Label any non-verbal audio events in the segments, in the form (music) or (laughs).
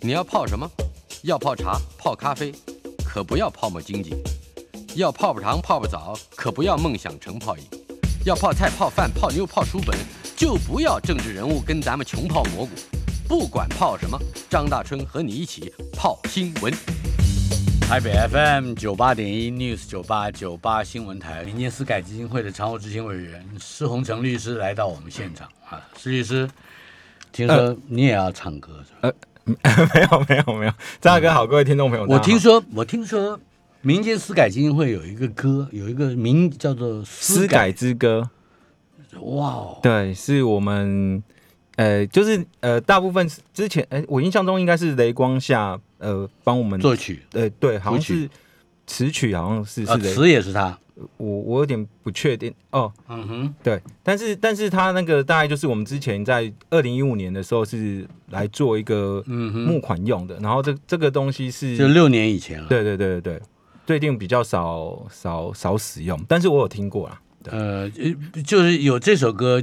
你要泡什么？要泡茶、泡咖啡，可不要泡沫经济；要泡泡糖、泡泡澡，可不要梦想成泡影；要泡菜、泡饭、泡妞、泡书本，就不要政治人物跟咱们穷泡蘑菇。不管泡什么，张大春和你一起泡新闻。台北 FM 九八点一 News 九八九八新闻台，民间私改基金会的常务执行委员施洪成律师来到我们现场啊，施律师，听说你也要唱歌是吧？没有没有没有，张大哥好，各位听众朋友，我听说我听说民间私改基金会有一个歌，有一个名叫做《私改。之歌》，哇哦，对，是我们呃，就是呃，大部分之前哎，我印象中应该是雷光下呃帮我们作曲，呃对，好像是词曲，好像是是词也是他。我我有点不确定。哦，嗯哼，对，但是但是他那个大概就是我们之前在二零一五年的时候是来做一个募款用的，然后这这个东西是就六年以前了，对对对对对，最近比较少少少使用，但是我有听过啦，呃，就是有这首歌，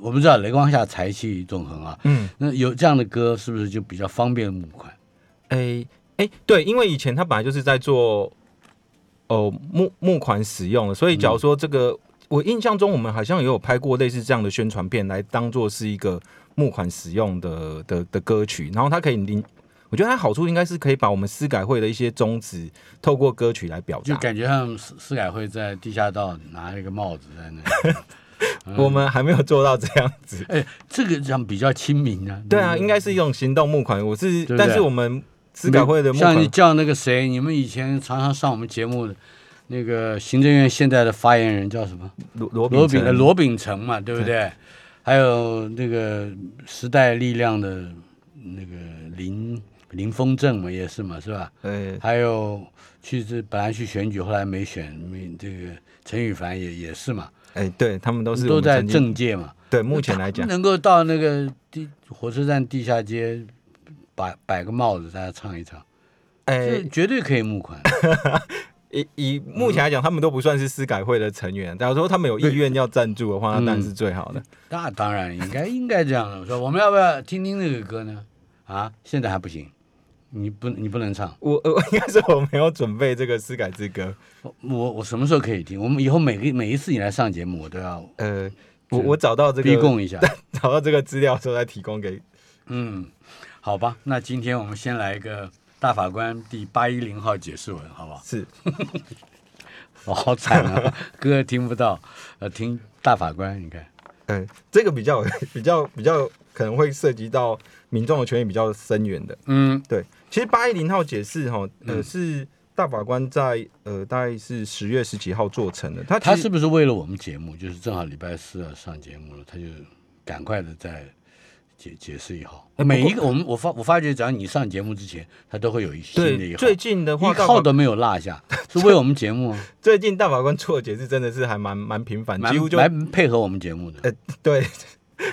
我们知道雷光下财气纵横啊，嗯，那有这样的歌是不是就比较方便募款？哎哎，对，因为以前他本来就是在做。哦，募募款使用的，所以假如说这个，我印象中我们好像也有拍过类似这样的宣传片，来当做是一个募款使用的的的歌曲，然后它可以领，我觉得它好处应该是可以把我们私改会的一些宗旨透过歌曲来表达，就感觉像私私改会在地下道拿一个帽子在那。(laughs) 我们还没有做到这样子，哎，这个样比较亲民啊。对啊，应该是一种行动募款，我是，但是我们。资改会的像你叫那个谁，你们以前常常上我们节目的那个行政院现在的发言人叫什么？罗罗罗炳罗炳成嘛，对不对？还有那个时代力量的那个林林峰正嘛，也是嘛，是吧？对。还有去这本来去选举，后来没选，没这个陈羽凡也也是嘛。哎，对他们都是都在政界嘛。对，目前来讲能够到那个地火车站地下街。摆摆个帽子，大家唱一唱，哎，绝对可以募款。(laughs) 以以目前来讲，他们都不算是私改会的成员。假如说他们有意愿要赞助的话，那当然是最好的。那当然应该应该这样的。说我们要不要听听那个歌呢？啊，现在还不行，你不你不能唱。我我应该是我没有准备这个私改之歌。我我我什么时候可以听？我们以后每个每一次你来上节目，我都要呃，我我找到这个逼供一下，(laughs) 找到这个资料之后再提供给嗯。好吧，那今天我们先来一个大法官第八一零号解释文，好不好？是，我 (laughs) 好惨啊，(laughs) 歌听不到，呃，听大法官，你看，嗯，这个比较 (laughs) 比较比较可能会涉及到民众的权益比较深远的，嗯，对，其实八一零号解释哈，呃，是大法官在呃大概是十月十几号做成的，他他是不是为了我们节目，就是正好礼拜四要上节目了，他就赶快的在。解解释一号，每一个我们我发我发觉，只要你上节目之前，他都会有一新的一号，最近的话一号都没有落下，是为我们节目。(laughs) 最近大法官错的解释真的是还蛮蛮频繁，几乎就来配合我们节目的。呃，对，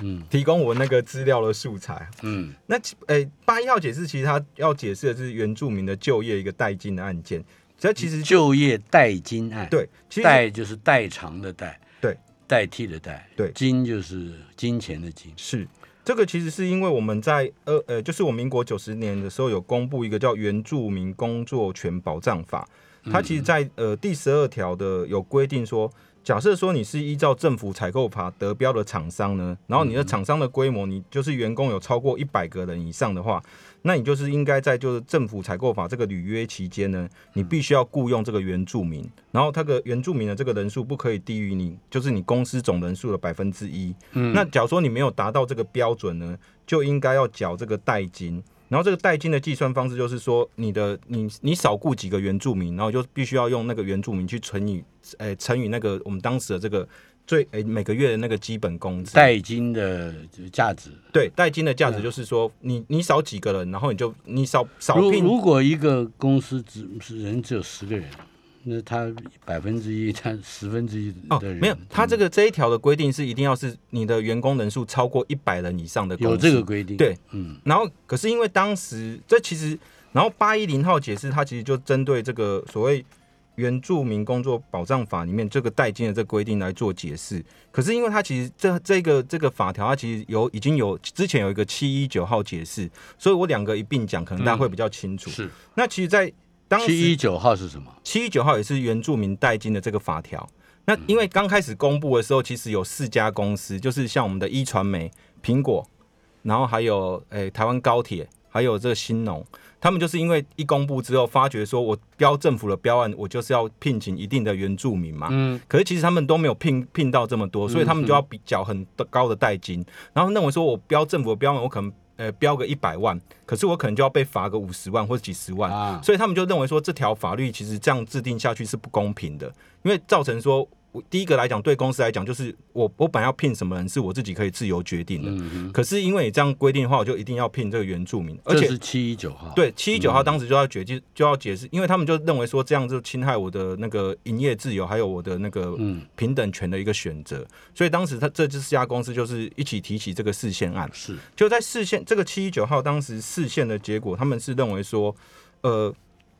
嗯，提供我那个资料的素材。嗯，那呃，八一号解释其实他要解释的是原住民的就业一个代金的案件，这其实就业代金案，对，代就是代偿的代，对，代替的代，对，金就是金钱的金，是。这个其实是因为我们在呃呃，就是我民国九十年的时候有公布一个叫《原住民工作权保障法》，它其实，在呃第十二条的有规定说，假设说你是依照政府采购法得标的厂商呢，然后你的厂商的规模，你就是员工有超过一百个人以上的话。那你就是应该在就是政府采购法这个履约期间呢，你必须要雇佣这个原住民，然后他的原住民的这个人数不可以低于你就是你公司总人数的百分之一。嗯，那假如说你没有达到这个标准呢，就应该要缴这个代金。然后这个代金的计算方式就是说，你的你你少雇几个原住民，然后就必须要用那个原住民去乘以，诶乘以那个我们当时的这个。最诶，每个月的那个基本工资，代金的价值，对，代金的价值就是说，你你少几个人，然后你就你少少聘。如果一个公司只是人只有十个人，那他百分之一，(laughs) 他十分之一的人，没有，他这个这一条的规定是一定要是你的员工人数超过一百人以上的，有这个规定，对，嗯。然后可是因为当时这其实，然后八一零号解释，它其实就针对这个所谓。原住民工作保障法里面这个代金的这个规定来做解释。可是因为它其实这这个这个法条，它其实有已经有之前有一个七一九号解释，所以我两个一并讲，可能大家会比较清楚。是那其实，在当时七一九号是什么？七一九号也是原住民代金的这个法条。那因为刚开始公布的时候，其实有四家公司，就是像我们的一传媒、苹果，然后还有诶、台湾高铁，还有这个新农，他们就是因为一公布之后，发觉说我标政府的标案，我就是要聘请一定的原住民嘛。嗯，可是其实他们都没有聘聘到这么多，所以他们就要比缴很高的代金，然后认为说我标政府的标案，我可能呃标个一百万，可是我可能就要被罚个五十万或者几十万，啊，所以他们就认为说这条法律其实这样制定下去是不公平的，因为造成说。我第一个来讲，对公司来讲，就是我我本来要聘什么人是我自己可以自由决定的，嗯可是因为你这样规定的话，我就一定要聘这个原住民，而这且是七一九号。，对七一九号当时就要决就就要解释，因为他们就认为说这样就侵害我的那个营业自由，还有我的那个嗯，平等权的一个选择，所以当时他这这四家公司就是一起提起这个视线案。是。就在视线这个七一九号当时视线的结果，他们是认为说，呃，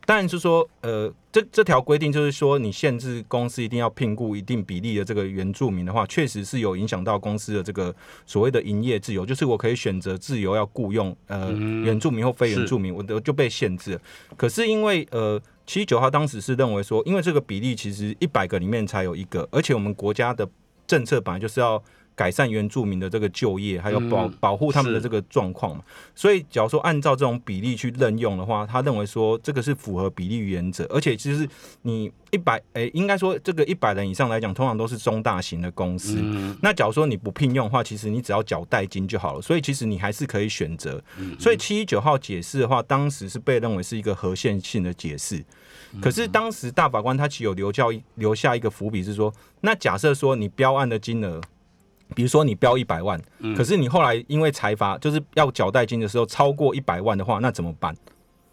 当然是说，呃，这这条规定就是说，你限制公司一定要聘雇一定比例的这个原住民的话，确实是有影响到公司的这个所谓的营业自由，就是我可以选择自由要雇佣呃、原住民或非原住民，我的就被限制了。可是因为呃。七九号当时是认为说，因为这个比例其实一百个里面才有一个，而且我们国家的政策本来就是要改善原住民的这个就业，还有保、嗯保护他们的这个状况嘛。所以，假如说按照这种比例去任用的话，他认为说这个是符合比例原则，而且其实你一百诶，应该说这个一百人以上来讲，通常都是中大型的公司。嗯那假如说你不聘用的话，其实你只要缴代金就好了，所以其实你还是可以选择。嗯所以七一九号解释的话，当时是被认为是一个合宪性的解释。嗯可是当时大法官他其实有留教留下一个伏笔，是说，那假设说你标案的金额，比如说你标一百万，嗯可是你后来因为财阀就是要缴代金的时候超过一百万的话，那怎么办？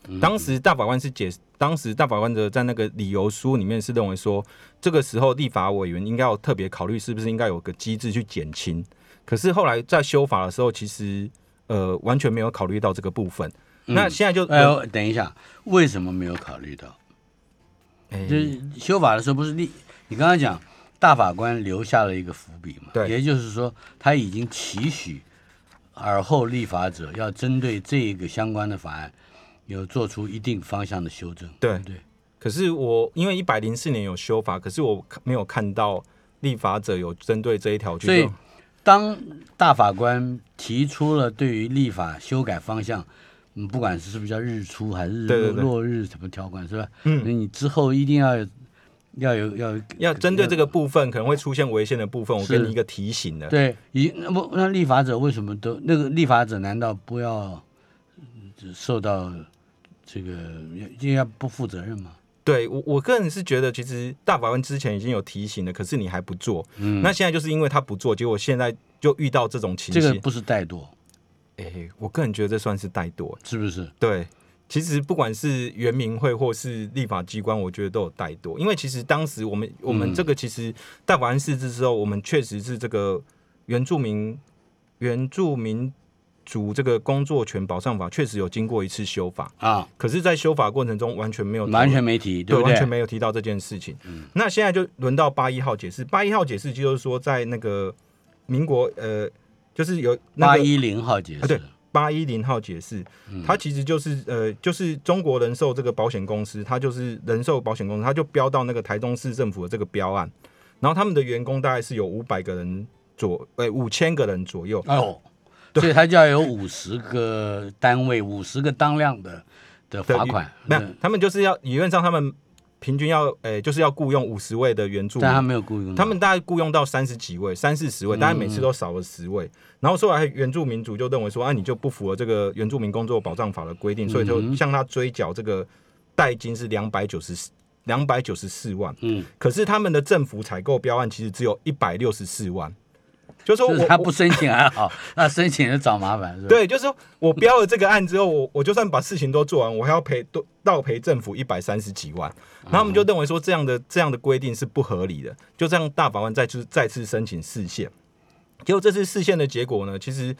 嗯当时大法官是解，当时大法官的在那个理由书里面是认为说，这个时候立法委员应该要特别考虑是不是应该有个机制去减轻。可是后来在修法的时候，其实呃完全没有考虑到这个部分。那现在就哎呦，等一下，为什么没有考虑到？哎就是修法的时候，不是立？你刚刚讲大法官留下了一个伏笔嘛？对也就是说，他已经期许尔后立法者要针对这个相关的法案，有做出一定方向的修正。对不对，可是我因为一百零四年有修法，可是我没有看到立法者有针对这一条去所以做。当大法官提出了对于立法修改方向，嗯，不管是是不是叫日出还是日落日什么条款是吧？嗯那你之后一定要有要有要有要针对这个部分可能会出现违宪的部分，我给你一个提醒的。对，一那么那立法者为什么都那个立法者难道不要嗯受到这个应该不负责任吗？对我我个人是觉得，其实大法官之前已经有提醒了，可是你还不做，嗯，那现在就是因为他不做，结果现在就遇到这种情形。这个不是怠惰，哎、我个人觉得这算是怠惰。是不是？对，其实不管是原民会或是立法机关，我觉得都有怠惰，因为其实当时我们我们这个其实大法官释字之后，我们确实是这个原住民原住民族这个工作权保障法确实有经过一次修法，啊，可是，在修法过程中完全没有完全没提，对？完全没有提到这件事情。那现在就轮到八一号解释，八一号解释就是说，在那个民国呃，就是有那个八一零号解释，啊对八一零号解释，它其实就是呃，就是中国人寿这个保险公司，它就是人寿保险公司，它就标到那个台中市政府的这个标案，然后他们的员工大概是有五百个人左，呃，五千个人左右。哦，所以他就要有五十个单位，五十个当量的的的罚款，没有，他们就是要理论上他们平均要，呃，就是要雇佣五十位的原住民。但他没有雇佣，他们大概雇佣到三十几位，三四十位，大概每次都少了十位。然后后来原住民族就认为说，啊，你就不符合这个原住民工作保障法的规定，所以就向他追缴这个代金是两百九十四两百九十四万。嗯，可是他们的政府采购标案其实只有一百六十四万，就是我他不申请还好，那申请就找麻烦，是吧？对，就是说我标了这个案之后，我我就算把事情都做完，我还要赔多倒赔政府一百三十几万。然后他们就认为说这样的这样的规定是不合理的，就这样大法官再次再次申请释宪。结果这次释宪的结果呢，其实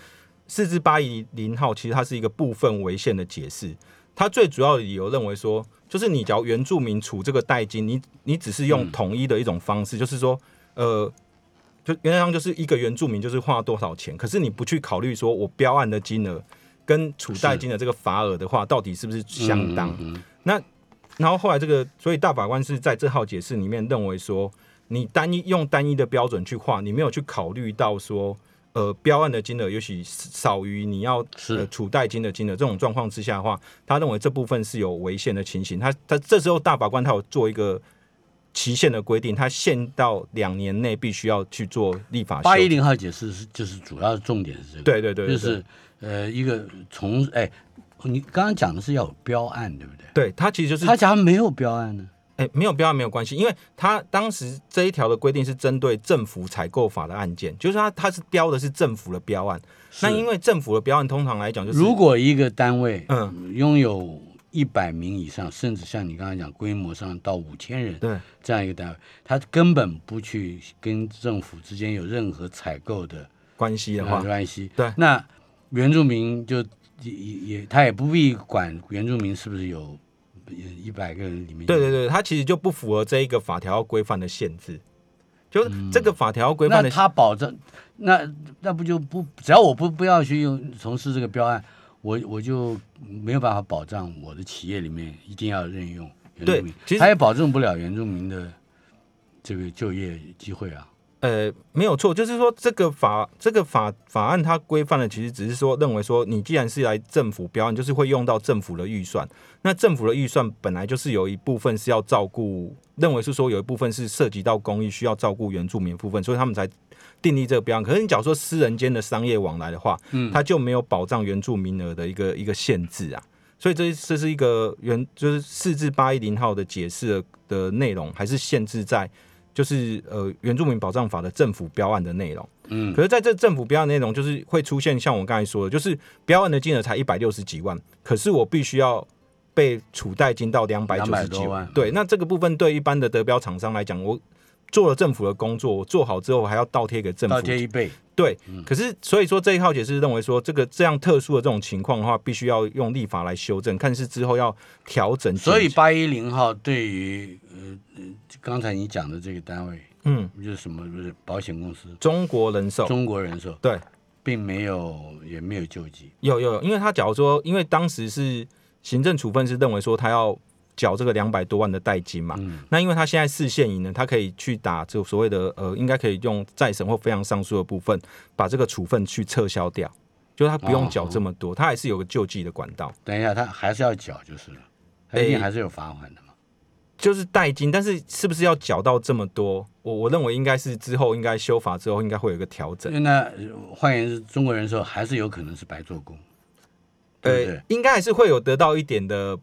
四至八一零号其实它是一个部分违宪的解释。它最主要的理由认为说，就是你只要原住民处这个代金，你你只是用统一的一种方式，就是说，呃，就原则上就是一个原住民就是花多少钱，可是你不去考虑说我标案的金额跟储代金的这个罚额的话，到底是不是相当？那然后后来这个，所以大法官是在这号解释里面认为说，你单一用单一的标准去划，你没有去考虑到说。呃，标案的金额也许少于你要呃储代金的金额，这种状况之下的话，他认为这部分是有违宪的情形。他他这时候大法官他有做一个期限的规定，它限到两年内必须要去做立法。八一零号解释是就是主要的重点是这个，对对对，就是呃一个从哎，你刚刚讲的是要有标案，对不对？对它其实就是他假如没有标案呢？哎，没有标案没有关系，因为他当时这一条的规定是针对政府采购法的案件，就是他他是标的是政府的标案。那因为政府的标案通常来讲就是，如果一个单位嗯拥有一百名以上，甚至像你刚才讲规模上到五千人，对。这样一个单位，他根本不去跟政府之间有任何采购的关系的话，关系。对，那原住民就也也他也不必管原住民是不是有。一百个人里面，对对对，他其实就不符合这一个法条规范的限制，就是这个法条规范的，他保证那那不就不只要我不不要去用从事这个标案，我我就没有办法保障我的企业里面一定要任用原住民，他也保证不了原住民的这个就业机会啊。呃，没有错，就是说这个法这个法法案它规范的其实只是说认为说你既然是来政府标案，就是会用到政府的预算，那政府的预算本来就是有一部分是要照顾，认为是说有一部分是涉及到公益需要照顾原住民部分，所以他们才订立这个标案。可是你假如说私人间的商业往来的话，嗯，它就没有保障原住民额的一个一个限制啊，所以这这是一个原就是四至八一零号的解释的内容，还是限制在。就是呃原住民保障法的政府标案的内容，嗯，可是在这政府标案内容，就是会出现像我刚才说的，就是标案的金额才一百六十几万，可是我必须要被储代金到两百九十几万，对，那这个部分对一般的得标厂商来讲，我。做了政府的工作，我做好之后还要倒贴给政府，倒贴一倍。对，可是所以说这一套解释认为说，这个这样特殊的这种情况的话，必须要用立法来修正，看是之后要调整。所以八一零号对于呃刚才你讲的这个单位，嗯，就是什么不是保险公司，中国人寿，中国人寿，对，并没有也没有救济。有有有，因为他假如说，因为当时是行政处分是认为说他要。缴这个两百多万的代金嘛，那因为他现在四现银呢，他可以去打这所谓的呃，应该可以用再审或非常上诉的部分，把这个处分去撤销掉，就是他不用缴这么多，他还是有个救济的管道。等一下，他还是要缴就是了，一定还是有罚款的嘛。就是代金，但是是不是要缴到这么多？我我认为应该是之后应该修法之后应该会有一个调整。那换言之，中国人说还是有可能是白做工，呃，应该还是会有得到一点的。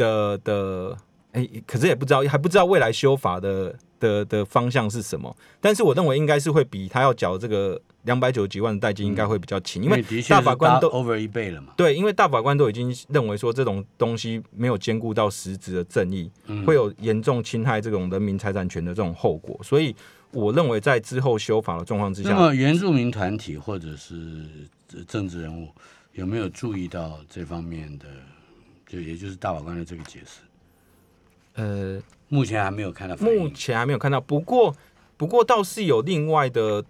的的哎，可是也不知道，还不知道未来修法的的的方向是什么。但是我认为应该是会比他要缴这个两百九十几万的代金应该会比较轻，因为大法官都 over 一倍了嘛。对，因为大法官都已经认为说这种东西没有兼顾到实质的正义，会有严重侵害这种人民财产权的这种后果。所以我认为在之后修法的状况之下，那么原住民团体或者是政治人物有没有注意到这方面的？就也就是大法官的这个解释，呃，目前还没有看到，目前还没有看到。不过，不过倒是有另外的，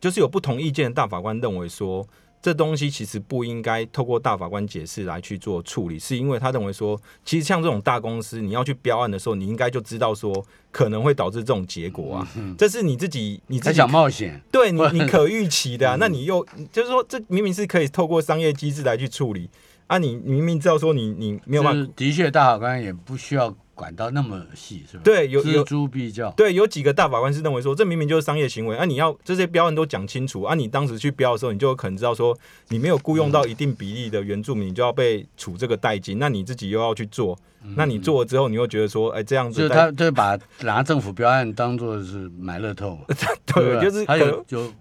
就是有不同意见的大法官认为说，这东西其实不应该透过大法官解释来去做处理，是因为他认为说，其实像这种大公司，你要去标案的时候，你应该就知道说可能会导致这种结果啊，这是你自己你自己想冒险，对你你可预期的，那你又就是说，这明明是可以透过商业机制来去处理。啊，你明明知道说你你没有办法，的确大法官也不需要管到那么细，是吧？对，有有诸必较。对，有几个大法官是认为说，这明明就是商业行为啊！你要这些标案都讲清楚啊！你当时去标的时候，你就有可能知道说，你没有雇佣到一定比例的原住民，你就要被处这个代金。那你自己又要去做，那你做了之后，你又觉得说，哎，这样子，就他就把拿政府标案当做是买乐透，(laughs) 对，就是还有有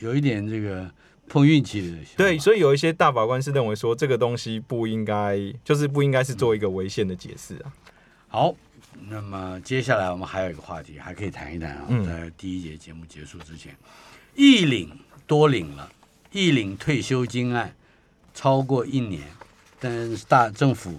有一点这个。碰运气的，对，所以有一些大法官是认为说这个东西不应该，就是不应该是做一个违宪的解释啊。好，那么接下来我们还有一个话题，还可以谈一谈啊，在第一节节目结束之前，一领多领了，一领退休金案超过一年，但是大政府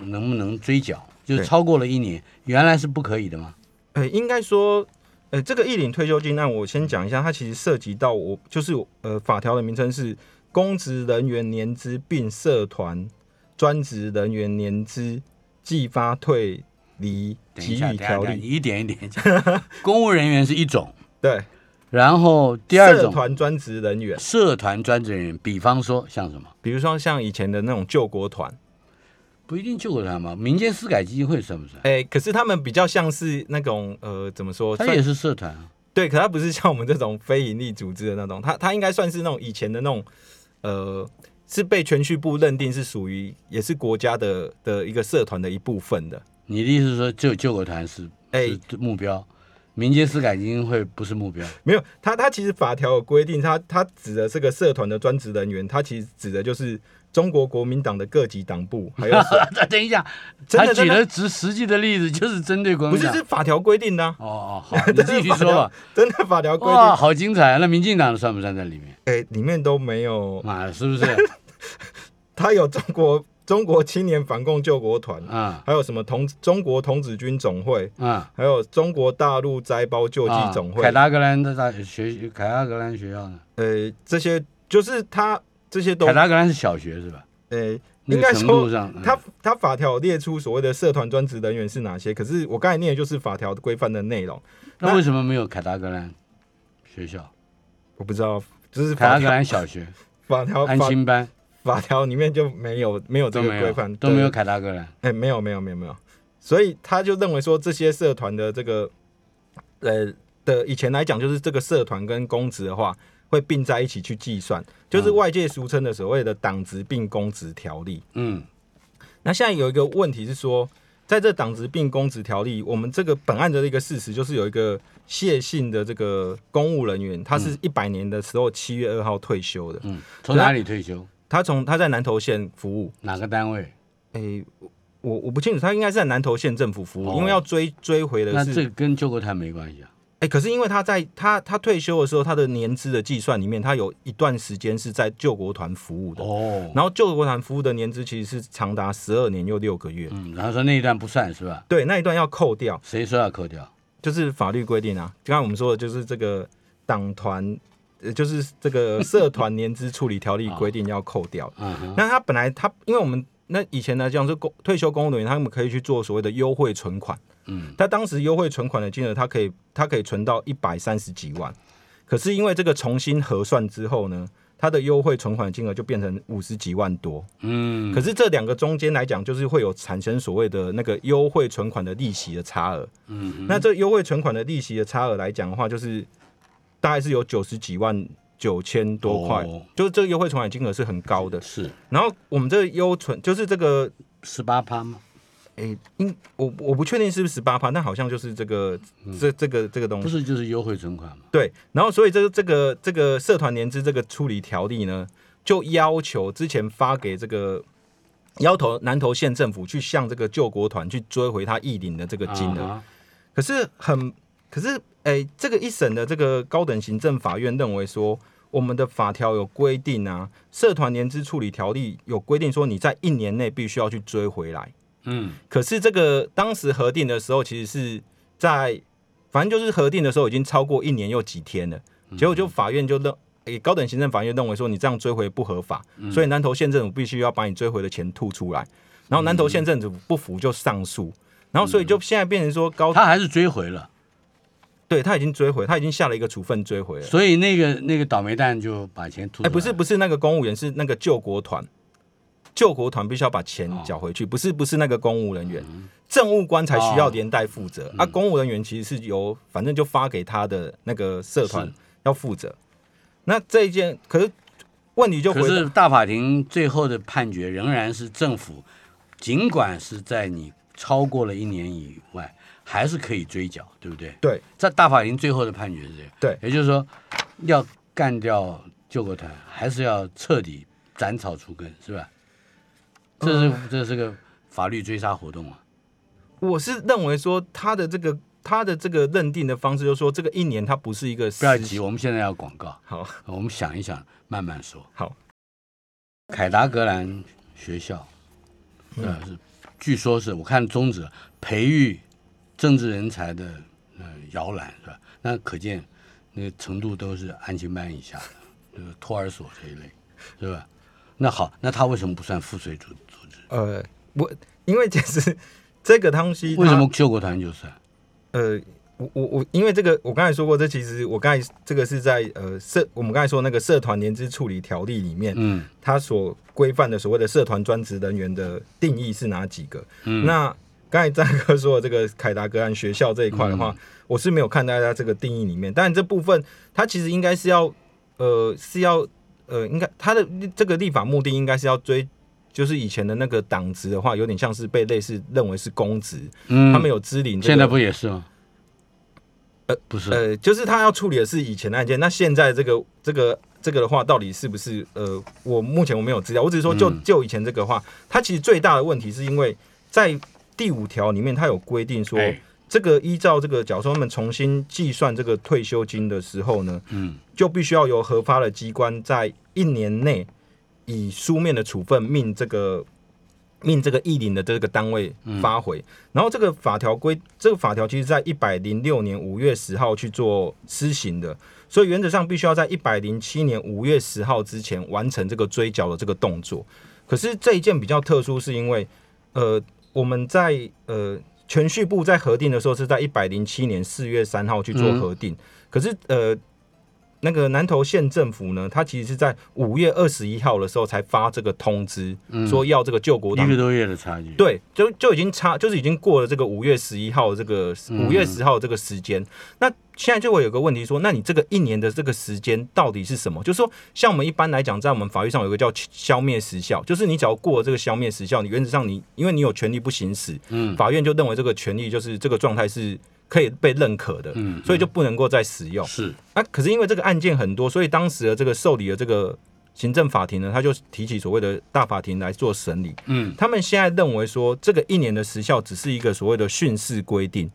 能不能追缴？就是超过了一年，原来是不可以的吗？呃，应该说，呃，这个一领退休金案，我先讲一下，它其实涉及到我就是呃法条的名称是公职人员年资并社团专职人员年资计发退离给予条例，一点一点讲。公务人员是一种，(laughs) 对。然后第二种，社团专职人员，社团专职人员，比方说像什么？比如说像以前的那种救国团。不一定救国团嘛，民间私改基金会算不算？哎，可是他们比较像是那种呃，怎么说？他也是社团啊。对，可他不是像我们这种非营利组织的那种，他他应该算是那种以前的那种呃，是被全序部认定是属于也是国家的的一个社团的一部分的。你的意思是说，救救国团是哎目标，民间私改基金会不是目标？没有，他他其实法条有规定，他他指的这个社团的专职人员，他其实指的就是。中国国民党的各级党部，还有 (laughs) 等一下，他举的实实际的例子就是针对国民党，不是是法条规定的。哦哦，好，你继续 (laughs) 说吧。真的法条规定，好精彩！那民进党算不算在里面？哎，里面都没有啊，是不是？(laughs) 他有中国中国青年反共救国团啊，还有什么童中国童子军总会啊，还有中国大陆灾包救济总会，凯达格兰的大学，凯达格兰学校呢？呃，这些就是他。这些都凯达格兰是小学是吧？呃，应该说他他法条列出所谓的社团专职人员是哪些，可是我刚才念的就是法条规范的内容。那为什么没有凯达格兰学校？我不知道，就是凯达格兰小学 (laughs) 法条安心班法条里面就没有没有这个规范，都没有凯达格兰。哎，没有没有没有没有，所以他就认为说这些社团的这个呃的以前来讲就是这个社团跟公职的话。会并在一起去计算，就是外界俗称的所谓的党职并公职条例。嗯，那现在有一个问题是说，在这党职并公职条例，我们这个本案的一个事实就是有一个谢姓的这个公务人员，他是一百年的时候七月二号退休的。嗯，从哪里退休？他从他在南投县服务，哪个单位？诶，我我不清楚，他应该是在南投县政府服务，因为要追追回的是。那这跟救国团没关系啊。哎，可是因为他在他他退休的时候，他的年资的计算里面，他有一段时间是在救国团服务的哦。然后救国团服务的年资其实是长达十二年又六个月。嗯，然后说那一段不算是吧？对，那一段要扣掉。谁说要扣掉？就是法律规定啊。刚刚我们说的就是这个党团，呃，就是这个社团年资处理条例规定要扣掉。嗯，那他本来他因为我们那以前来讲是公退休公务人员，他们可以去做所谓的优惠存款。嗯，他当时优惠存款的金额，他可以他可以存到一百三十几万，可是因为这个重新核算之后呢，他的优惠存款金额就变成五十几万多。嗯，可是这两个中间来讲，就是会有产生所谓的那个优惠存款的利息的差额。嗯，那这优惠存款的利息的差额来讲的话，就是大概是有九十几万九千多块，就是这个优惠存款金额是很高的。是，然后我们这个优存就是这个十八趴吗？哎，因我我不确定是不是十八趴，但好像就是这个这这个这个东西，不是就是优惠存款吗？对，然后所以这个这个这个社团年资这个处理条例呢，就要求之前发给这个要投南投县政府去向这个救国团去追回他义领的这个金额，可是很可是哎，这个一审的这个高等行政法院认为说，我们的法条有规定啊，社团年资处理条例有规定说，你在一年内必须要去追回来。嗯，可是这个当时核定的时候，其实是在反正就是核定的时候已经超过一年又几天了，结果就法院就认，诶，高等行政法院认为说你这样追回不合法，所以南投县政府必须要把你追回的钱吐出来，然后南投县政府不服就上诉，然后所以就现在变成说高他还是追回了，对他已经追回，他已经下了一个处分追回了，所以那个那个倒霉蛋就把钱吐，哎，不是不是那个公务员是那个救国团。救国团必须要把钱缴回去，不是不是那个公务人员，政务官才需要连带负责。啊，公务人员其实是由反正就发给他的那个社团要负责。那这一件可是问题就可是大法庭最后的判决仍然是政府，尽管是在你超过了一年以外，还是可以追缴，对不对？对，在大法庭最后的判决是这样。对，也就是说要干掉救国团，还是要彻底斩草除根，是吧？这是这是个法律追杀活动啊！我是认为说他的这个他的这个认定的方式，就是说这个一年他不是一个不要急，我们现在要广告。好，我们想一想，慢慢说。好，凯达格兰学校，呃，是据说是我看宗旨培育政治人才的呃摇篮是吧？那可见那个程度都是安亲班以下的，就是托儿所这一类是吧？那好，那他为什么不算赋税组组织？呃，我因为其实 (laughs) 这个东西为什么救国团就算？呃，我我我，因为这个我刚才说过，这其实我刚才这个是在呃社我们刚才说那个社团年资处理条例里面，嗯，它所规范的所谓的社团专职人员的定义是哪几个？嗯，那刚才 (laughs) 张哥说的这个凯达格兰学校这一块的话，我是没有看大家这个定义里面，但这部分它其实应该是要呃是要。呃，应该他的这个立法目的应该是要追，就是以前的那个党职的话，有点像是被类似认为是公职，嗯，他们有支领，现在不也是吗？呃，不是，呃，就是他要处理的是以前的案件，那现在这个这个这个的话，到底是不是？呃，我目前我没有资料，我只是说就就以前这个话，它其实最大的问题是因为在第五条里面，它有规定说。这个依照这个，假如说他们重新计算这个退休金的时候呢，嗯，就必须要由核发的机关在一年内以书面的处分命这个命这个议领的这个单位发回。然后这个法条规，这个法条其实在一百零六年五月十号去做施行的，所以原则上必须要在一百零七年五月十号之前完成这个追缴的这个动作。可是这一件比较特殊，是因为呃，我们在呃。全序部在核定的时候是在一百零七年四月三号去做核定，可是呃。那个南投县政府呢，他其实是在五月二十一号的时候才发这个通知，说要这个救国党一个多月的差距，对，就就已经差，就是已经过了这个五月十一号这个五月十号这个时间。那现在就会有个问题说，那你这个一年的这个时间到底是什么？就是说，像我们一般来讲，在我们法律上有个叫消灭时效，就是你只要过了这个消灭时效，你原则上你因为你有权利不行使，嗯，法院就认为这个权利就是这个状态是。可以被认可的，嗯，所以就不能够再使用。是啊，可是因为这个案件很多，所以当时的这个受理的这个行政法庭呢，他就提起所谓的大法庭来做审理。嗯，他们现在认为说，这个一年的时效只是一个所谓的训示规定，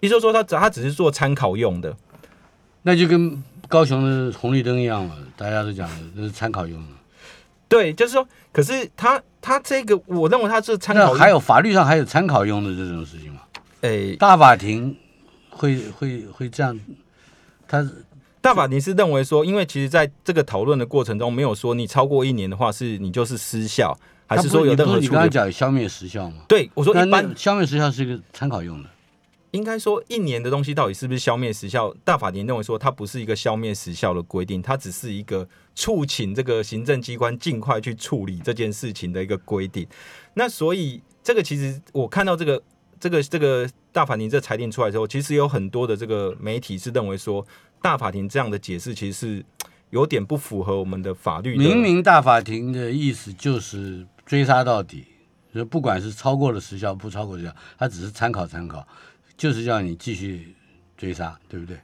意思说他只他只是做参考用的。那就跟高雄的红绿灯一样了，大家都讲的这是参考用的。对，就是说，可是他他这个，我认为他是参考。还有法律上还有参考用的这种事情吗？哎，大法庭。会会会这样，他大法庭是认为说，因为其实在这个讨论的过程中，没有说你超过一年的话，是你就是失效，还是说有任何你刚才讲消灭时效吗？对，我说一般消灭时效是一个参考用的。应该说一年的东西到底是不是消灭时效？大法庭认为说它不是一个消灭时效的规定，它只是一个促请这个行政机关尽快去处理这件事情的一个规定。那所以这个其实我看到这个。这个这个大法庭这裁定出来之后，其实有很多的这个媒体是认为说，大法庭这样的解释其实是有点不符合我们的法律。明明大法庭的意思就是追杀到底，就不管是超过了时效不超过时效，它只是参考参考，就是叫你继续追杀，对不对？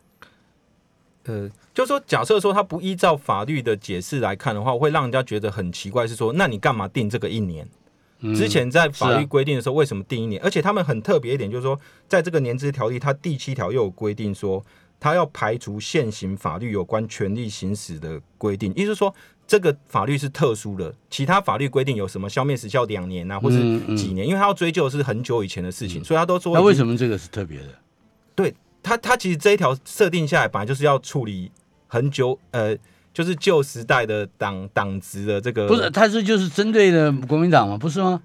呃，就是说，假设说他不依照法律的解释来看的话，会让人家觉得很奇怪，是说，那你干嘛定这个一年？之前在法律规定的时候，为什么定一年？而且他们很特别一点，就是说，在这个年资条例，它第七条又有规定说，它要排除现行法律有关权利行使的规定，意思说，这个法律是特殊的，其他法律规定有什么消灭时效两年啊，或是几年？因为他要追究的是很久以前的事情，所以他都说。那为什么这个是特别的？对他，他其实这一条设定下来，本来就是要处理很久，呃。就是旧时代的党党职的这个，不是，他是就是针对的国民党嘛？不是吗？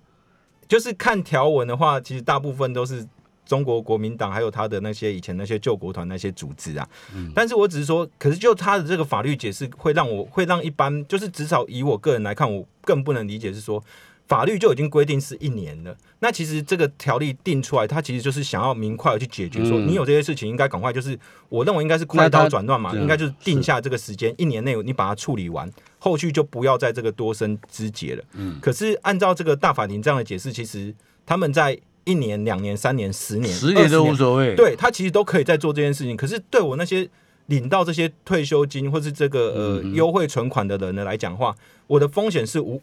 就是看条文的话，其实大部分都是中国国民党，还有他的那些以前那些救国团那些组织啊。嗯，但是我只是说，可是就他的这个法律解释，会让我会让一般，就是至少以我个人来看，我更不能理解是说。法律就已经规定是一年了，那其实这个条例定出来，它其实就是想要明快的去解决，说你有这些事情应该赶快，就是我认为应该是快刀斩乱麻，应该就是定下这个时间，一年内你把它处理完，后续就不要在这个多生枝节了。嗯，可是按照这个大法庭这样的解释，其实他们在一年、两年、三年、十年、十年都无所谓，对他其实都可以在做这件事情。可是对我那些领到这些退休金或是这个呃优惠存款的人呢来讲话，我的风险是无，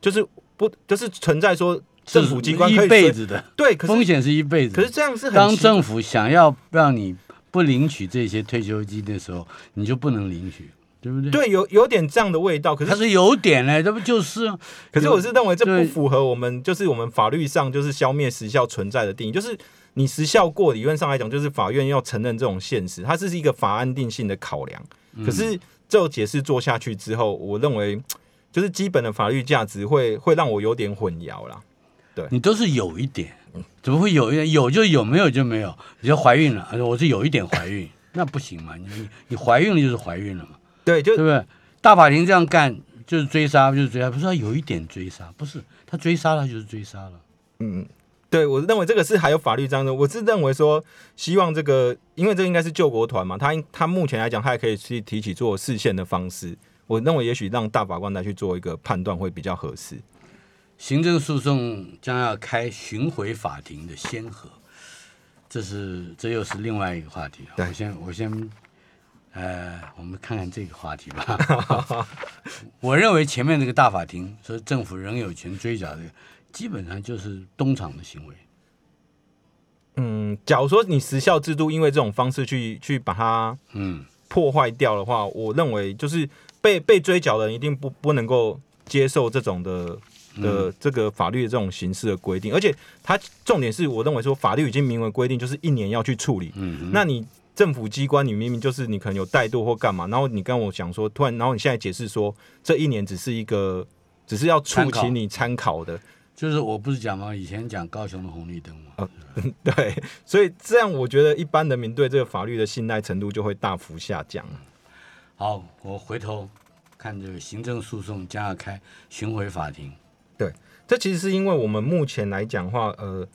就是。不，就是存在说政府机关一辈子的对风险是一辈子。可是这样是当政府想要让你不领取这些退休金的时候，你就不能领取。对不对？对，有有点这样的味道。可是它是有点嘞，这不就是？可是我是认为这不符合我们就是我们法律上就是消灭时效存在的定义。就是你时效过，理论上来讲，就是法院要承认这种现实，它这是一个法案定性的考量。可是这种解释做下去之后，我认为就是基本的法律价值会会让我有点混淆啦。对你都是有一点，怎么会有一点？有就有，没有就没有。你就怀孕了，我是有一点怀孕，那不行嘛？你你怀孕了就是怀孕了嘛？对，就对不对？大法庭这样干就是追杀，就是追杀，不是他有一点追杀，不是他追杀了就是追杀了。嗯，对，我认为这个是还有法律这样的。我是认为说，希望这个，因为这应该是救国团嘛，他他目前来讲，他还可以去提起做视线的方式。我认为也许让大法官来去做一个判断会比较合适。行政诉讼将要开巡回法庭的先河，这是这又是另外一个话题。我先我先。呃，我们看看这个话题吧。(laughs) 我认为前面那个大法庭说政府仍有权追缴的，基本上就是东厂的行为。嗯，假如说你时效制度因为这种方式去去把它嗯破坏掉的话，我认为就是被被追缴的人一定不不能够接受这种的的这个法律的这种形式的规定，而且它重点是我认为说法律已经明文规定就是一年要去处理。嗯，那你。政府机关，你明明就是你可能有怠惰或干嘛，然后你跟我讲说，突然，然后你现在解释说，这一年只是一个，只是要促请你参考的，就是我不是讲吗？以前讲高雄的红绿灯嘛，(laughs) 对，所以这样我觉得一般人民对这个法律的信赖程度就会大幅下降。好，我回头看这个行政诉讼将要开巡回法庭，对，这其实是因为我们目前来讲话，呃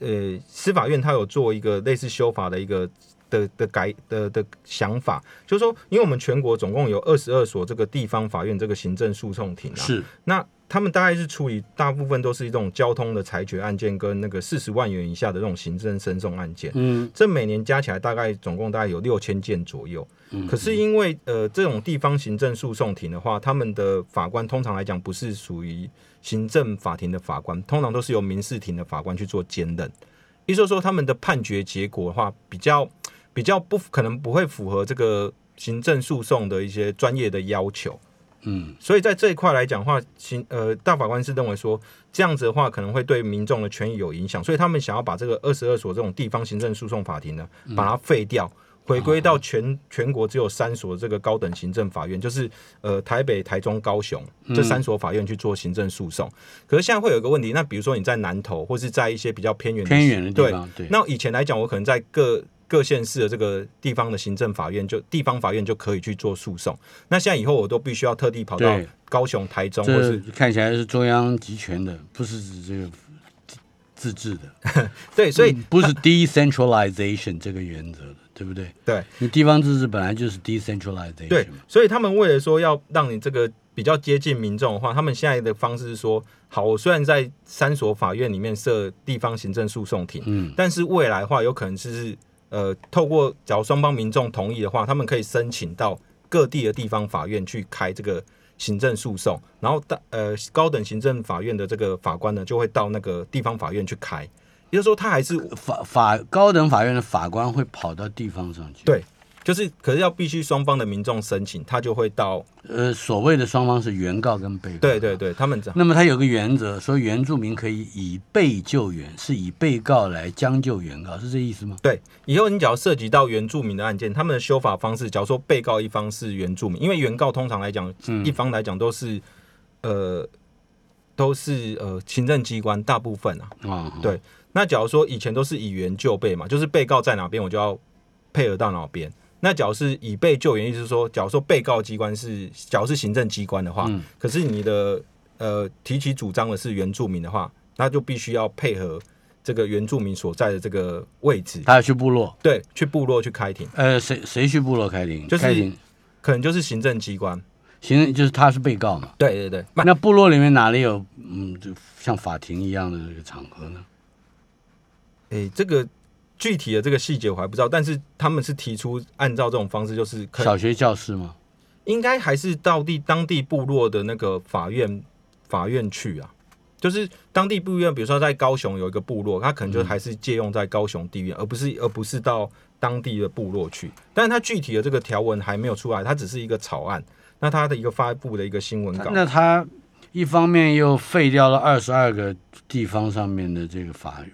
呃，司法院它有做一个类似修法的一个。的的改的的想法，就是说，因为我们全国总共有二十二所这个地方法院这个行政诉讼庭啊，是那他们大概是处理大部分都是一种交通的裁决案件跟那个四十万元以下的这种行政申讼案件，嗯，这每年加起来大概总共大概有六千件左右，嗯，可是因为呃这种地方行政诉讼庭的话，他们的法官通常来讲不是属于行政法庭的法官，通常都是由民事庭的法官去做兼任，意思说说他们的判决结果的话比较。比较不可能不会符合这个行政诉讼的一些专业的要求，嗯，所以在这一块来讲的话，行呃大法官是认为说这样子的话可能会对民众的权益有影响，所以他们想要把这个二十二所这种地方行政诉讼法庭呢，把它废掉，回归到全全国只有三所这个高等行政法院，就是呃台北、台中、高雄这三所法院去做行政诉讼。可是现在会有一个问题，那比如说你在南投或是在一些比较偏远偏远的地方，对，那以前来讲，我可能在各各县市的这个地方的行政法院，就地方法院就可以去做诉讼。那现在以后我都必须要特地跑到高雄、台中，或是看起来是中央集权的，不是指这个自治的。(laughs) 对，所以不是 decentralization 这个原则的，对不对？对，你地方自治本来就是 decentralization。对，所以他们为了说要让你这个比较接近民众的话，他们现在的方式是说，好，我虽然在三所法院里面设地方行政诉讼庭，嗯，但是未来的话有可能是。呃，透过假如双方民众同意的话，他们可以申请到各地的地方法院去开这个行政诉讼，然后大呃高等行政法院的这个法官呢，就会到那个地方法院去开，也就是说，他还是法法高等法院的法官会跑到地方上去。对。就是，可是要必须双方的民众申请，他就会到呃，所谓的双方是原告跟被告。对对对，他们这样。那么他有个原则，说原住民可以以被救援，是以被告来将就原告，是这意思吗？对，以后你只要涉及到原住民的案件，他们的修法方式，假如说被告一方是原住民，因为原告通常来讲，一方来讲都是呃都是呃行政机关大部分啊。啊。对，那假如说以前都是以原就被嘛，就是被告在哪边，我就要配合到哪边。那假如是已被救援，意思是说，假如说被告机关是，假如是行政机关的话，可是你的呃提起主张的是原住民的话，那就必须要配合这个原住民所在的这个位置，他要去部落，对，去部落去开庭。呃，谁谁去部落开庭？就是可能就是行政机关，行政就是他是被告嘛。对对对。那部落里面哪里有嗯，就像法庭一样的这个场合呢？哎，这个。具体的这个细节我还不知道，但是他们是提出按照这种方式，就是小学教师吗？应该还是到地当地部落的那个法院法院去啊，就是当地部院，比如说在高雄有一个部落，他可能就还是借用在高雄地院，而不是而不是到当地的部落去。但是他具体的这个条文还没有出来，它只是一个草案。那它的一个发布的一个新闻稿，那它一方面又废掉了二十二个地方上面的这个法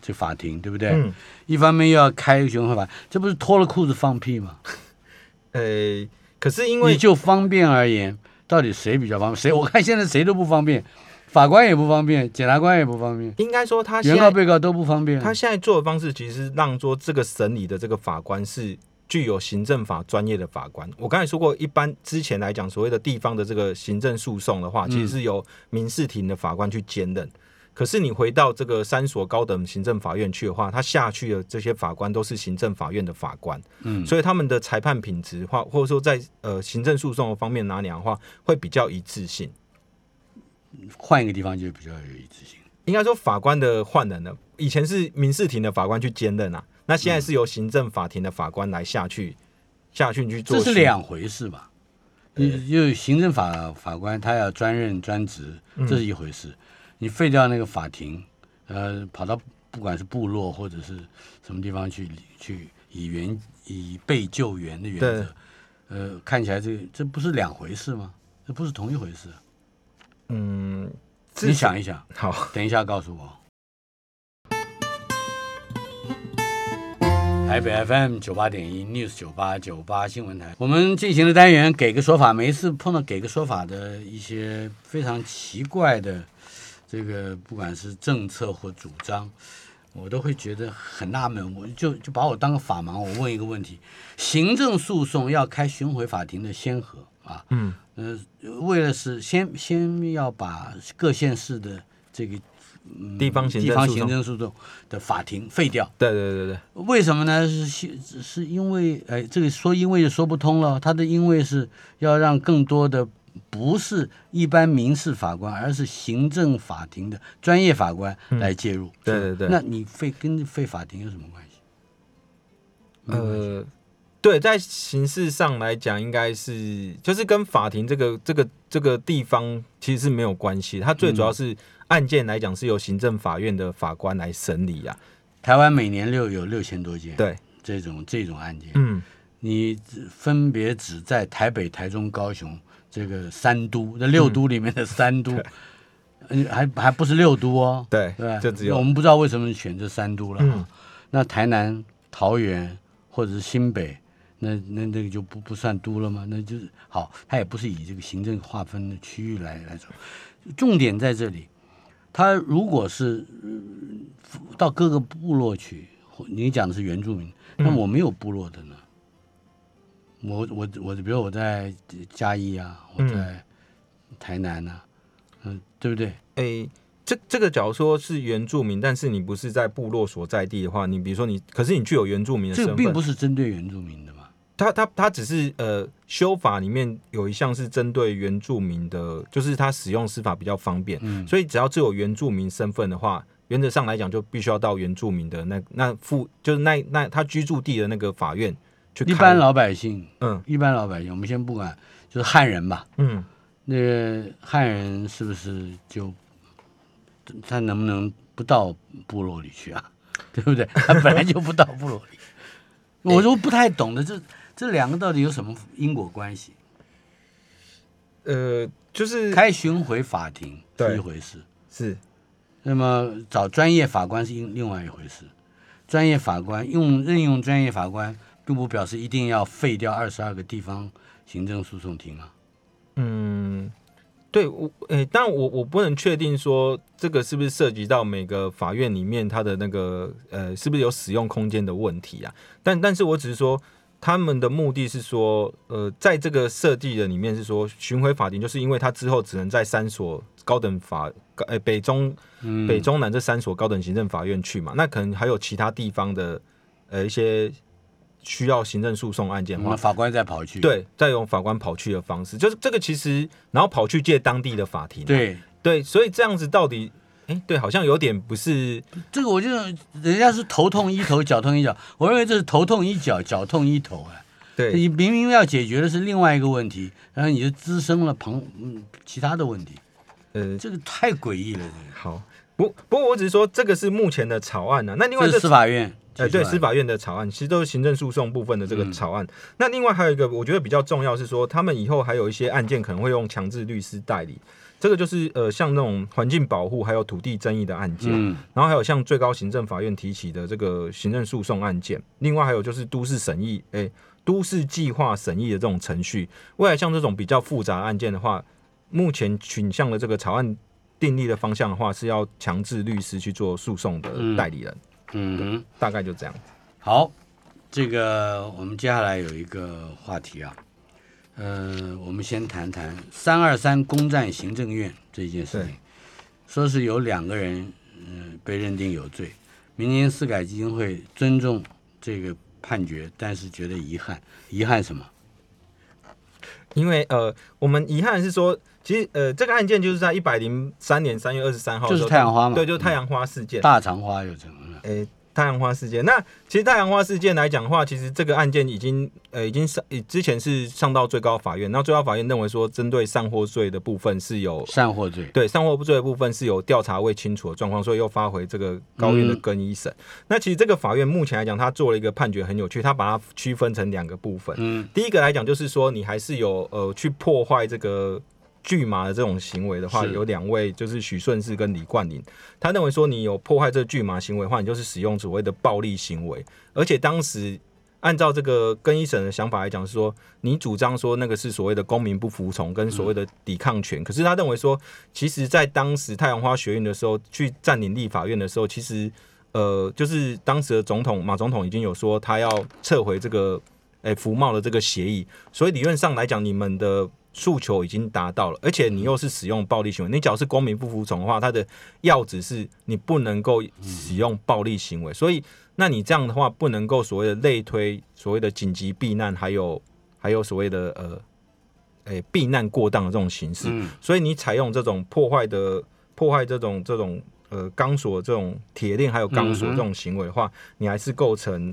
这法庭，对不对？嗯。一方面又要开循环法，这不是脱了裤子放屁吗？(laughs) 呃，可是因为就方便而言，到底谁比较方便？谁？我看现在谁都不方便，法官也不方便，检察官也不方便。应该说他原告、被告都不方便。他现在做的方式，其实让说这个审理的这个法官是。具有行政法专业的法官，我刚才说过，一般之前来讲，所谓的地方的这个行政诉讼的话，其实是由民事庭的法官去兼任。可是你回到这个三所高等行政法院去的话，他下去的这些法官都是行政法院的法官，嗯，所以他们的裁判品质话，或者说在呃行政诉讼的方面拿量的话，会比较一致性。换一个地方就比较有一致性。应该说法官的换人呢，以前是民事庭的法官去兼任啊。那现在是由行政法庭的法官来下去下去去做，这是两回事吧？你就行政法法官他要专任专职，这是一回事。你废掉那个法庭，呃，跑到不管是部落或者是什么地方去去以援以被救援的原则，呃，看起来这这不是两回事吗？这不是同一回事。嗯，你想一想，好，等一下告诉我。台北 FM 九八点一 News 九八九八新闻台，我们进行的单元给个说法。每一次碰到给个说法的一些非常奇怪的这个，不管是政策或主张，我都会觉得很纳闷。我就就把我当个法盲，我问一个问题：行政诉讼要开巡回法庭的先河啊？嗯呃，为了是先先要把各县市的这个。地方行政诉讼的法庭废掉。对对对对。为什么呢？是是因为哎，这个说因为就说不通了。他的因为是要让更多的不是一般民事法官，而是行政法庭的专业法官来介入。对对对。那你废跟废法庭有什么关系？呃，对，在形式上来讲，应该是就是跟法庭这个这个这个地方其实是没有关系。它最主要是。案件来讲是由行政法院的法官来审理呀。台湾每年六有六千多件，对这种这种案件，嗯，你分别只在台北、台中、高雄这个三都，那六都里面的三都，嗯，还还不是六都哦，对对，就只有我们不知道为什么选这三都了。那台南、桃园或者是新北，那那那个就不不算都了吗？那就是好，它也不是以这个行政划分的区域来来走，重点在这里。他如果是到各个部落去，你讲的是原住民，那我没有部落的呢？我我我，比如我在嘉义啊，我在台南啊，嗯，对不对？哎，这这个假如说是原住民，但是你不是在部落所在地的话，你比如说你，可是你具有原住民的身份，这个并不是针对原住民的嘛。他他他只是呃，修法里面有一项是针对原住民的，就是他使用司法比较方便，所以只要只有原住民身份的话，原则上来讲就必须要到原住民的那那附，就是那那他居住地的那个法院去。一般老百姓，嗯，一般老百姓，我们先不管，就是汉人吧，嗯，那个汉人是不是就他能不能不到部落里去啊？(laughs) 对不对？他本来就不到部落里，(laughs) 我都不太懂的这。这两个到底有什么因果关系？呃，就是开巡回法庭是一回事，是。那么找专业法官是另另外一回事。专业法官用任用专业法官，并不表示一定要废掉二十二个地方行政诉讼庭啊。嗯，对我，诶，但我我不能确定说这个是不是涉及到每个法院里面它的那个呃，是不是有使用空间的问题啊？但但是我只是说。他们的目的是说，呃，在这个设计的里面是说，巡回法庭就是因为他之后只能在三所高等法，呃，北中北中南这三所高等行政法院去嘛，那可能还有其他地方的呃一些需要行政诉讼案件，法官再跑去，对，再用法官跑去的方式，就是这个其实，然后跑去借当地的法庭，对对，所以这样子到底。哎，对，好像有点不是这个，我就人家是头痛医头，脚痛医脚，(laughs) 我认为这是头痛医脚，脚痛医头啊。对，你明明要解决的是另外一个问题，然后你就滋生了旁嗯其他的问题。呃，这个太诡异了。好，不不过我只是说这个是目前的草案呢。那另外是司法院，呃，对，司法院的草案其实都是行政诉讼部分的这个草案。那另外还有一个我觉得比较重要是说，他们以后还有一些案件可能会用强制律师代理。这个就是呃，像那种环境保护还有土地争议的案件，然后还有像最高行政法院提起的这个行政诉讼案件，另外还有就是都市审议，诶，都市计划审议的这种程序。未来像这种比较复杂案件的话，目前倾向的这个草案订立的方向的话，是要强制律师去做诉讼的代理人。嗯，大概就这样。好，这个我们接下来有一个话题啊。呃，我们先谈谈三二三攻占行政院这件事情，说是有两个人嗯被认定有罪，明年司改基金会尊重这个判决，但是觉得遗憾，遗憾什么？因为呃，我们遗憾是说，其实呃，这个案件就是在一百零三年三月二十三号，就是太阳花嘛，对，就是太阳花事件，大肠花有成了，哎。太阳花事件，那其实太阳花事件来讲的话，其实这个案件已经呃已经上，之前是上到最高法院，那最高法院认为说，针对散货罪的部分是有散货罪，对散货罪的部分是有调查未清楚的状况，所以又发回这个高院的更一审。那其实这个法院目前来讲，他做了一个判决很有趣，他把它区分成两个部分。嗯，第一个来讲就是说，你还是有呃去破坏这个。拒马的这种行为的话，有两位就是许顺世跟李冠霖，他认为说你有破坏这拒马行为的话，你就是使用所谓的暴力行为。而且当时按照这个更一审的想法来讲，是说你主张说那个是所谓的公民不服从跟所谓的抵抗权。可是他认为说，其实在当时太阳花学运的时候，去占领立法院的时候，其实呃，就是当时的总统马总统已经有说他要撤回这个诶服贸的这个协议，所以理论上来讲，你们的。诉求已经达到了，而且你又是使用暴力行为。你只要是公民不服从的话，它的要旨是你不能够使用暴力行为。所以，那你这样的话不能够所谓的类推所谓的紧急避难，还有还有所谓的呃，诶避难过当的这种形式。所以你采用这种破坏的破坏这种这种呃钢索这种铁链还有钢索这种行为的话，你还是构成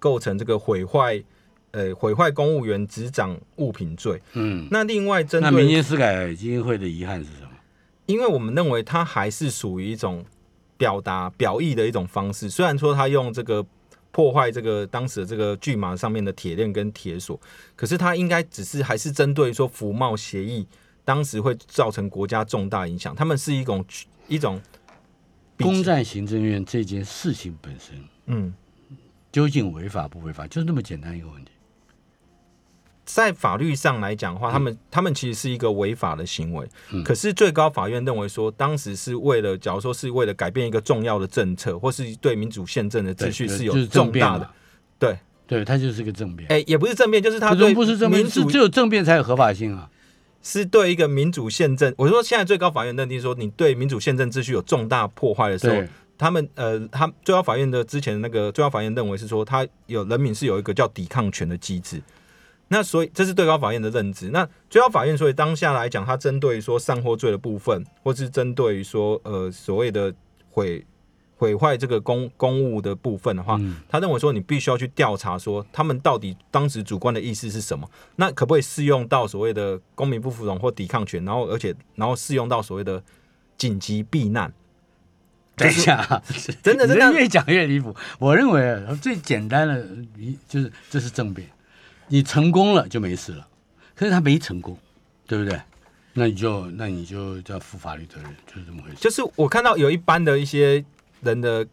构成这个毁坏。呃，毁坏公务员执掌物品罪。嗯，那另外针对那民间司改基金会的遗憾是什么？因为我们认为它还是属于一种表达表意的一种方式。虽然说他用这个破坏这个当时的这个巨马上面的铁链跟铁锁，可是他应该只是还是针对说服贸协议当时会造成国家重大影响。他们是一种一种攻占行政院这件事情本身，嗯，究竟违法不违法，就是那么简单一个问题。在法律上来讲的话，他们他们其实是一个违法的行为。可是最高法院认为说，当时是为了，假如说是为了改变一个重要的政策，或是对民主宪政的秩序是有重大的，对对，它就是个政变。哎，也不是政变，就是他对不是政变，是只有政变才有合法性啊。是对一个民主宪政，我说现在最高法院认定说，你对民主宪政秩序有重大破坏的时候，他们呃，他最高法院的之前的那个最高法院认为是说，他有人民是有一个叫抵抗权的机制。那所以这是最高法院的认知。那最高法院所以当下来讲，它针对说散货罪的部分，或是针对于说呃所谓的毁毁坏这个公公务的部分的话，他认为说你必须要去调查说他们到底当时主观的意思是什么。那可不可以适用到所谓的公民不服从或抵抗权？然后而且然后适用到所谓的紧急避难？等一下，(laughs) 真的真的越讲越离谱。我认为最简单的一就是这是政变。你成功了就没事了，可是他没成功，对不对？那你就那你就要负法律责任，就是这么回事。就是我看到有一般的一些人的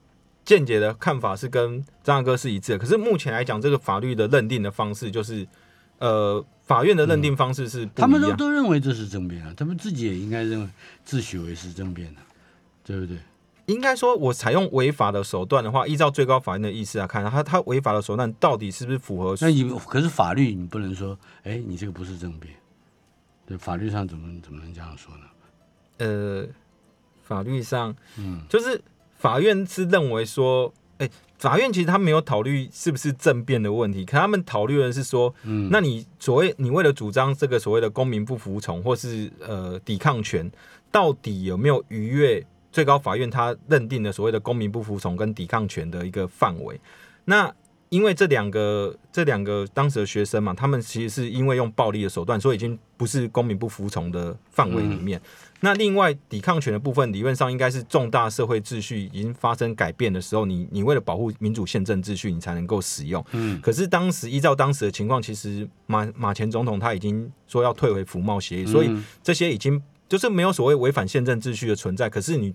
见解的看法是跟张大哥是一致的，可是目前来讲，这个法律的认定的方式就是，呃，法院的认定方式是他们都都认为这是政变啊，他们自己也应该认为自诩为是政变的，对不对？应该说，我采用违法的手段的话，依照最高法院的意思来看，他他违法的手段到底是不是符合？那你可是法律，你不能说，哎，你这个不是政变，对，法律上怎么怎么能这样说呢？呃，法律上，嗯，就是法院是认为说，哎，法院其实他没有考虑是不是政变的问题，可他们考虑的是说，嗯，那你所谓你为了主张这个所谓的公民不服从或是呃抵抗权，到底有没有逾越？最高法院他认定的所谓的公民不服从跟抵抗权的一个范围，那因为这两个这两个当时的学生嘛，他们其实是因为用暴力的手段，所以已经不是公民不服从的范围里面。那另外抵抗权的部分，理论上应该是重大社会秩序已经发生改变的时候，你你为了保护民主宪政秩序，你才能够使用。嗯。可是当时依照当时的情况，其实马马前总统他已经说要退回服贸协议，所以这些已经就是没有所谓违反宪政秩序的存在。可是你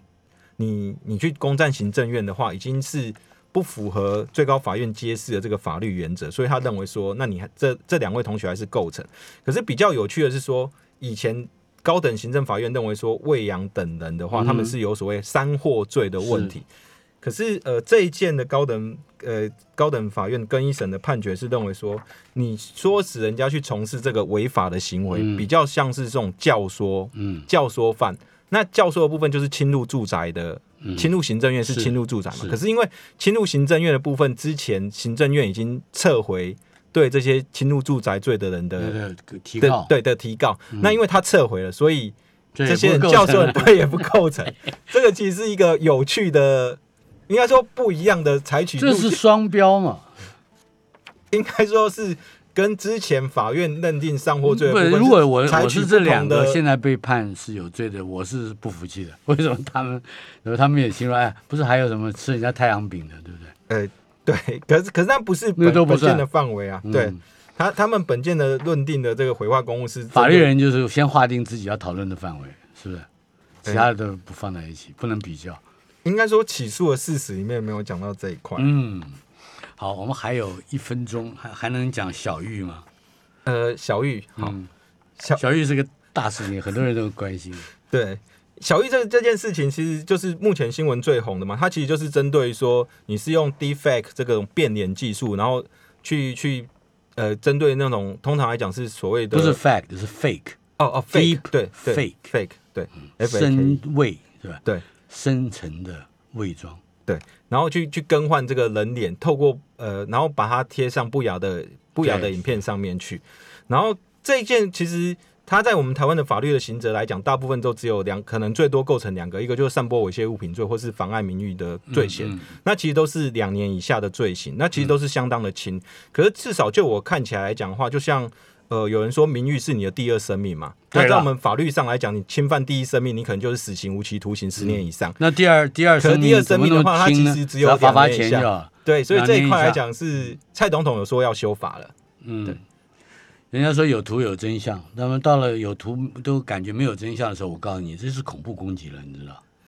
你你去攻占行政院的话，已经是。不符合最高法院揭示的这个法律原则，所以他认为说，那你这这两位同学还是构成。可是比较有趣的是说，以前高等行政法院认为说，魏阳等人的话，他们是有所谓三获罪的问题。可是呃，这一件的高等呃高等法院更一审的判决是认为说，你说使人家去从事这个违法的行为，比较像是这种教唆，嗯，教唆犯。那教授的部分就是侵入住宅的。侵入行政院是侵入住宅嘛？可是因为侵入行政院的部分，之前行政院已经撤回对这些侵入住宅罪的人的提告，对的提告。那因为他撤回了，所以这些人教授对也不构成。这个其实是一个有趣的，应该说不一样的采取。这是双标嘛？应该说是。跟之前法院认定上货罪，不，如果我我是这两个现在被判是有罪的，我是不服气的。为什么他们，他们也形容哎，不是还有什么吃人家太阳饼的，对不对？呃，对，(laughs) 可是可是那不是本本件的范围啊。对，他他们本件的论定的这个毁坏公务是法律人就是先划定自己要讨论的范围，是不是？其他的都不放在一起，不能比较。应该说起诉的事实里面没有讲到这一块。嗯。好，我们还有一分钟，还还能讲小玉吗？呃，小玉，好，小小玉是个大事情，很多人都关心。(laughs) 对，小玉这这件事情，其实就是目前新闻最红的嘛。它其实就是针对说，你是用 defect 这个变脸技术，然后去去呃，针对那种通常来讲是所谓的不是 fact 是 fake 哦哦 fake 对 fake fake 对深伪是吧？对，深层的伪装。对，然后去去更换这个人脸，透过呃，然后把它贴上不雅的不雅的影片上面去。然后这一件其实它在我们台湾的法律的刑责来讲，大部分都只有两，可能最多构成两个，一个就是散播猥亵物品罪，或是妨碍名誉的罪嫌。那其实都是两年以下的罪行，那其实都是相当的轻。可是至少就我看起来来讲的话，就像。呃，有人说名誉是你的第二生命嘛？那在我们法律上来讲，你侵犯第一生命，你可能就是死刑、无期徒刑十年以上。那第二第二生命，第二生命的话，它其实只有罚罚钱的。对，所以这一块来讲，是蔡总统有说要修法了。嗯，对。人家说有图有真相，那么到了有图都感觉没有真相的时候，我告诉你，这是恐怖攻击了，你知道。